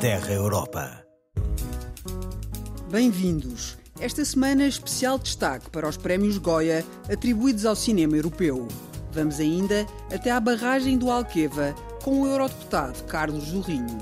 Terra Europa. Bem-vindos. Esta semana, especial destaque para os prémios Goya atribuídos ao cinema europeu. Vamos ainda até à barragem do Alqueva com o eurodeputado Carlos Jorrinho.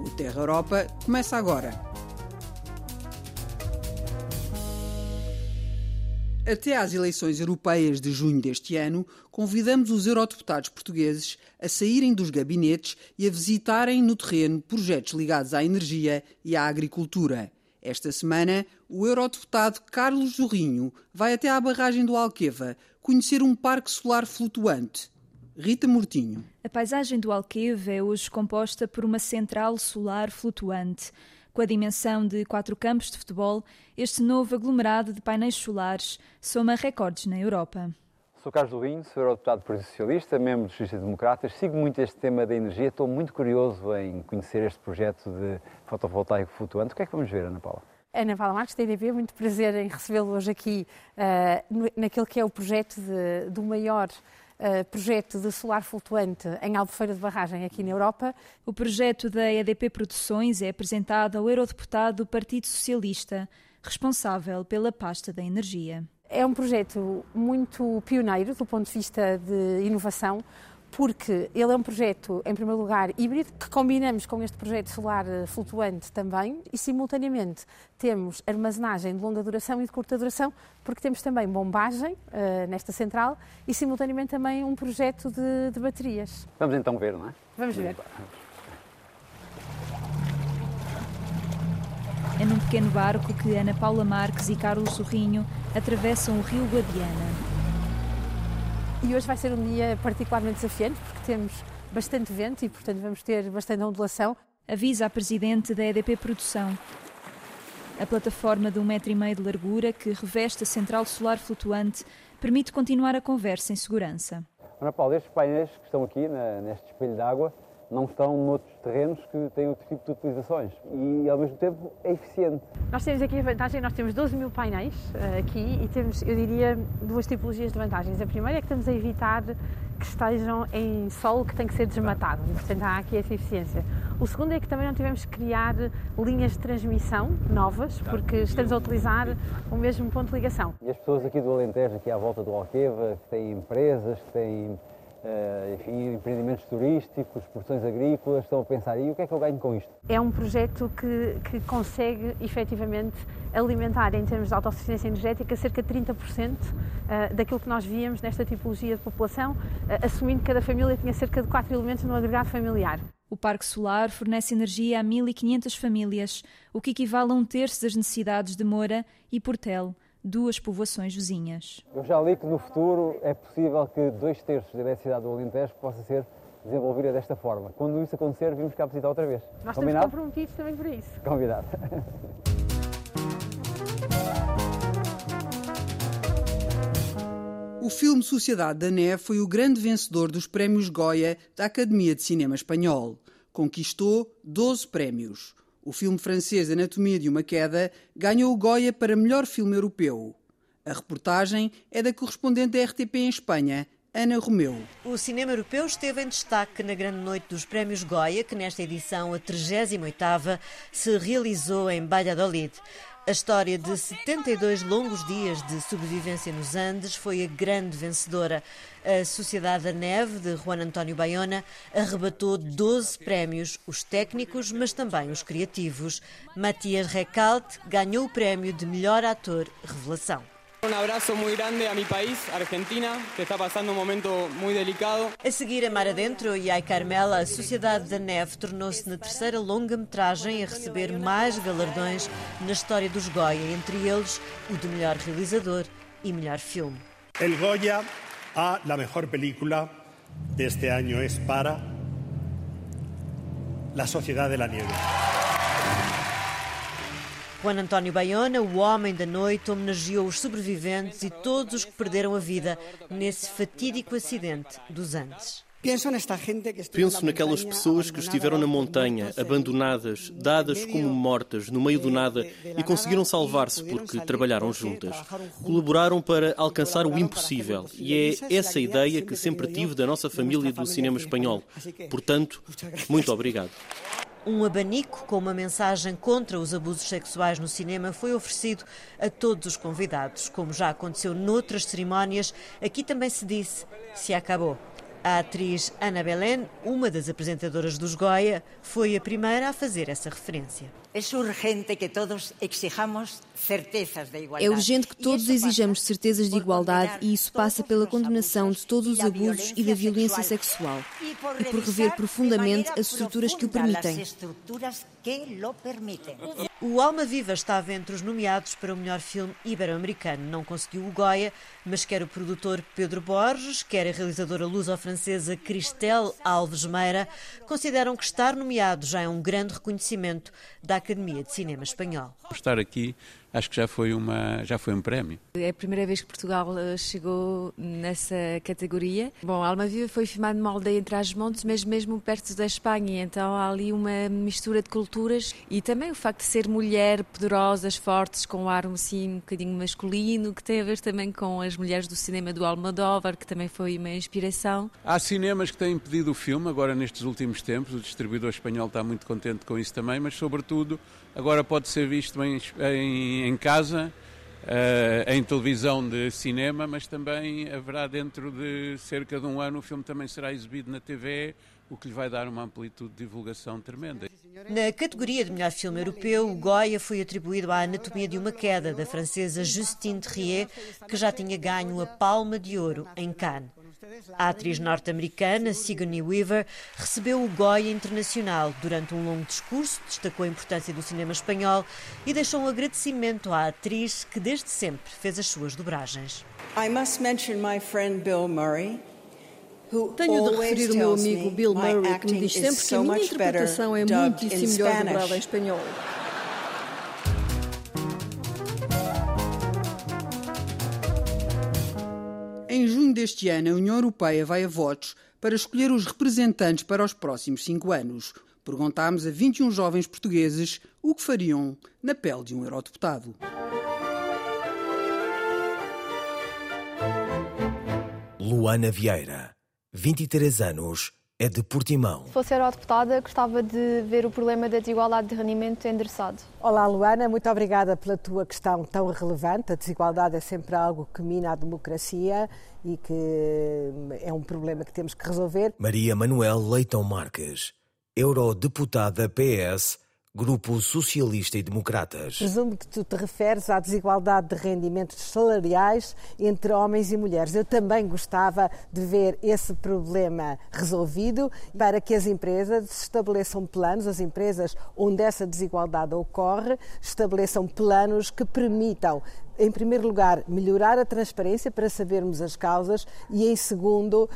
O Terra Europa começa agora. Até às eleições europeias de junho deste ano, convidamos os eurodeputados portugueses a saírem dos gabinetes e a visitarem no terreno projetos ligados à energia e à agricultura. Esta semana, o eurodeputado Carlos Jorrinho vai até à barragem do Alqueva conhecer um parque solar flutuante. Rita Mortinho. A paisagem do Alqueva é hoje composta por uma central solar flutuante. Com a dimensão de quatro campos de futebol, este novo aglomerado de painéis solares soma recordes na Europa. Sou Carlos Lourinho, sou eurodeputado do Partido Socialista, membro dos Socialistas Democratas. Sigo muito este tema da energia, estou muito curioso em conhecer este projeto de fotovoltaico flutuante. O que é que vamos ver, Ana Paula? Ana Paula Marques, IDP, muito prazer em recebê-lo hoje aqui uh, naquele que é o projeto de, do maior uh, projeto de solar flutuante em Albufeira de Barragem aqui na Europa. O projeto da EDP Produções é apresentado ao eurodeputado do Partido Socialista, responsável pela pasta da energia. É um projeto muito pioneiro do ponto de vista de inovação, porque ele é um projeto, em primeiro lugar, híbrido, que combinamos com este projeto solar eh, flutuante também, e simultaneamente temos armazenagem de longa duração e de curta duração, porque temos também bombagem uh, nesta central e simultaneamente também um projeto de, de baterias. Vamos então ver, não é? Vamos ver. É num pequeno barco que Ana Paula Marques e Carlos Sorrinho atravessam o rio Guadiana. E hoje vai ser um dia particularmente desafiante porque temos bastante vento e, portanto, vamos ter bastante ondulação. Avisa a presidente da EDP Produção. A plataforma de um metro e meio de largura que reveste a central solar flutuante permite continuar a conversa em segurança. Ana Paula, estes painéis que estão aqui na, neste espelho d'água não estão noutros terrenos que têm outro tipo de utilizações e ao mesmo tempo é eficiente. Nós temos aqui a vantagem, nós temos 12 mil painéis uh, aqui e temos, eu diria, duas tipologias de vantagens. A primeira é que estamos a evitar que estejam em solo que tem que ser desmatado e portanto há aqui essa eficiência. O segundo é que também não tivemos que criar linhas de transmissão novas porque estamos a utilizar o mesmo ponto de ligação. E as pessoas aqui do Alentejo, aqui à volta do Alqueva, que têm empresas, que têm enfim, empreendimentos turísticos, produções agrícolas, estão a pensar, e o que é que eu ganho com isto? É um projeto que, que consegue efetivamente alimentar, em termos de autossuficiência energética, cerca de 30% uh, daquilo que nós víamos nesta tipologia de população, uh, assumindo que cada família tinha cerca de 4 elementos no agregado familiar. O Parque Solar fornece energia a 1.500 famílias, o que equivale a um terço das necessidades de Moura e Portel duas povoações vizinhas. Eu já li que no futuro é possível que dois terços da eletricidade do Alentejo possa ser desenvolvida desta forma. Quando isso acontecer, vimos cá visitar outra vez. Nós Combinado? estamos comprometidos também para isso. Convidado. O filme Sociedade da Neve foi o grande vencedor dos prémios Goya da Academia de Cinema Espanhol. Conquistou 12 prémios. O filme francês Anatomia de uma Queda ganhou o Goya para melhor filme europeu. A reportagem é da correspondente da RTP em Espanha, Ana Romeu. O cinema europeu esteve em destaque na grande noite dos Prémios Goya, que nesta edição, a 38ª, se realizou em Valladolid. A história de 72 longos dias de sobrevivência nos Andes foi a grande vencedora. A Sociedade da Neve, de Juan António Bayona, arrebatou 12 prémios, os técnicos, mas também os criativos. Matias Recalt ganhou o prémio de melhor ator revelação. Um abraço muito grande a meu país, Argentina, que está passando um momento muito delicado. A seguir a Mar Adentro e Ai Carmela, a Sociedade da Neve tornou-se na terceira longa-metragem a receber mais galardões na história dos Goya, entre eles o de melhor realizador e melhor filme. El Goya a la mejor película de este año es para La Sociedad de la Nieve. Juan António Bayona, o homem da noite, homenageou os sobreviventes e todos os que perderam a vida nesse fatídico acidente dos Andes. Penso naquelas pessoas que estiveram na montanha, abandonadas, dadas como mortas, no meio do nada, e conseguiram salvar-se porque trabalharam juntas. Colaboraram para alcançar o impossível. E é essa ideia que sempre tive da nossa família do cinema espanhol. Portanto, muito obrigado. Um abanico com uma mensagem contra os abusos sexuais no cinema foi oferecido a todos os convidados. Como já aconteceu noutras cerimónias, aqui também se disse: se acabou. A atriz Ana Belén, uma das apresentadoras dos Goya, foi a primeira a fazer essa referência. É urgente que todos exijamos certezas de igualdade. É urgente que todos exijamos certezas de igualdade e isso passa pela condenação de todos os abusos e da violência sexual e por rever profundamente as estruturas que o permitem. O Alma Viva estava entre os nomeados para o melhor filme ibero-americano. Não conseguiu o Goya, mas quer o produtor Pedro Borges, quer a realizadora luso-francesa Cristel Alves Meira, consideram que estar nomeado já é um grande reconhecimento da Academia de Cinema Espanhol. Estar aqui acho que já foi, uma, já foi um prémio. É a primeira vez que Portugal eh, chegou nessa categoria. Bom, Alma Viva foi filmado numa aldeia entre as montes, mas mesmo perto da Espanha, então há ali uma mistura de culturas e também o facto de ser mulher, poderosas, fortes, com um ar assim um bocadinho masculino, que tem a ver também com as mulheres do cinema do Almodóvar, que também foi uma inspiração. Há cinemas que têm pedido o filme agora nestes últimos tempos, o distribuidor espanhol está muito contente com isso também, mas sobretudo agora pode ser visto em, em, em casa, uh, em televisão de cinema, mas também haverá dentro de cerca de um ano o filme também será exibido na TV, o que lhe vai dar uma amplitude de divulgação tremenda. Na categoria de melhor filme europeu, o Goya foi atribuído à Anatomia de uma Queda, da francesa Justine Trier, que já tinha ganho a Palma de Ouro em Cannes. A atriz norte-americana Sigourney Weaver recebeu o Goya Internacional. Durante um longo discurso, destacou a importância do cinema espanhol e deixou um agradecimento à atriz que desde sempre fez as suas dobragens. I must mention my friend Bill Murray. Tenho de referir o meu amigo Bill Murray, que me diz sempre que a minha interpretação é muitíssimo melhor dobrada em espanhol. Deste ano, a União Europeia vai a votos para escolher os representantes para os próximos cinco anos. Perguntámos a 21 jovens portugueses o que fariam na pele de um eurodeputado. Luana Vieira, 23 anos, é de Portimão. Se fosse eurodeputada, gostava de ver o problema da desigualdade de rendimento endereçado. Olá, Luana, muito obrigada pela tua questão tão relevante. A desigualdade é sempre algo que mina a democracia e que é um problema que temos que resolver. Maria Manuel Leitão Marques, eurodeputada PS Grupo Socialista e Democratas. Presumo que tu te referes à desigualdade de rendimentos salariais entre homens e mulheres. Eu também gostava de ver esse problema resolvido para que as empresas estabeleçam planos, as empresas onde essa desigualdade ocorre, estabeleçam planos que permitam em primeiro lugar, melhorar a transparência para sabermos as causas e, em segundo,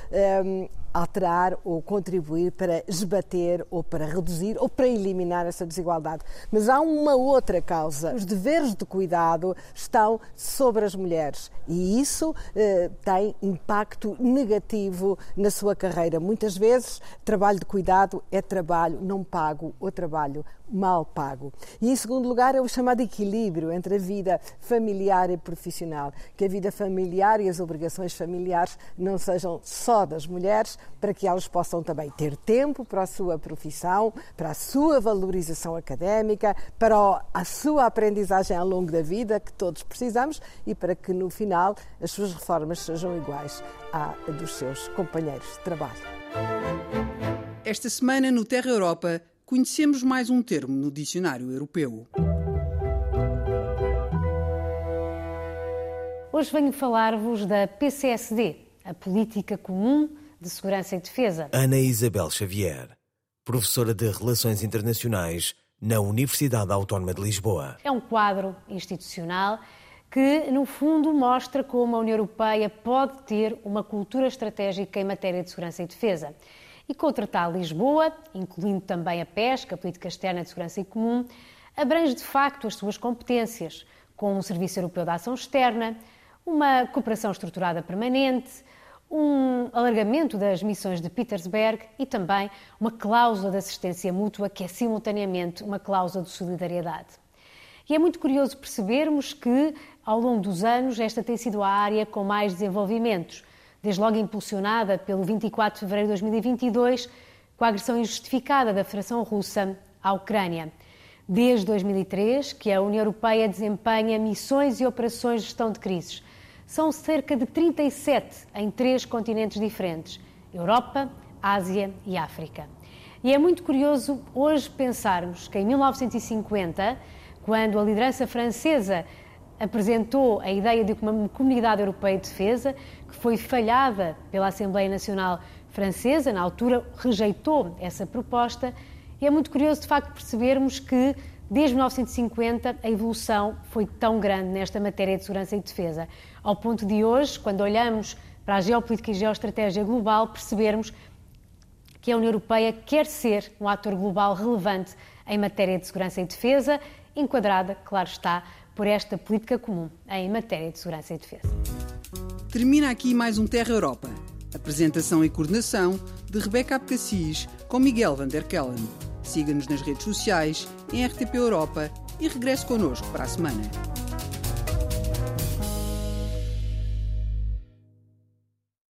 um, alterar ou contribuir para esbater ou para reduzir ou para eliminar essa desigualdade. Mas há uma outra causa. Os deveres de cuidado estão sobre as mulheres e isso eh, tem impacto negativo na sua carreira. Muitas vezes, trabalho de cuidado é trabalho não pago ou trabalho mal pago. E, em segundo lugar, é o chamado equilíbrio entre a vida familiar e profissional. Que a vida familiar e as obrigações familiares não sejam só das mulheres, para que elas possam também ter tempo para a sua profissão, para a sua valorização académica, para a sua aprendizagem ao longo da vida, que todos precisamos, e para que, no final, as suas reformas sejam iguais à dos seus companheiros de trabalho. Esta semana, no Terra Europa, conhecemos mais um termo no dicionário europeu. Hoje venho falar-vos da PCSD, a Política Comum de Segurança e Defesa. Ana Isabel Xavier, professora de Relações Internacionais na Universidade Autónoma de Lisboa. É um quadro institucional que, no fundo, mostra como a União Europeia pode ter uma cultura estratégica em matéria de segurança e defesa e com o Tratado Lisboa, incluindo também a pesca, a política externa de segurança e comum, abrange de facto as suas competências, com um Serviço Europeu de Ação Externa, uma cooperação estruturada permanente, um alargamento das missões de Petersberg e também uma cláusula de assistência mútua que é simultaneamente uma cláusula de solidariedade. E é muito curioso percebermos que, ao longo dos anos, esta tem sido a área com mais desenvolvimentos, desde logo impulsionada pelo 24 de fevereiro de 2022, com a agressão injustificada da Federação Russa à Ucrânia. Desde 2003 que a União Europeia desempenha missões e operações de gestão de crises. São cerca de 37 em três continentes diferentes: Europa, Ásia e África. E é muito curioso hoje pensarmos que em 1950, quando a liderança francesa apresentou a ideia de uma comunidade europeia de defesa, que foi falhada pela Assembleia Nacional Francesa, na altura rejeitou essa proposta, e é muito curioso de facto percebermos que desde 1950 a evolução foi tão grande nesta matéria de segurança e defesa, ao ponto de hoje, quando olhamos para a geopolítica e geoestratégia global, percebermos que a União Europeia quer ser um ator global relevante em matéria de segurança e defesa, enquadrada, claro está, por esta política comum em matéria de segurança e defesa. Termina aqui mais um Terra Europa. Apresentação e coordenação de Rebeca Abcacis com Miguel Van der Kellen. Siga-nos nas redes sociais, em RTP Europa e regresse connosco para a semana.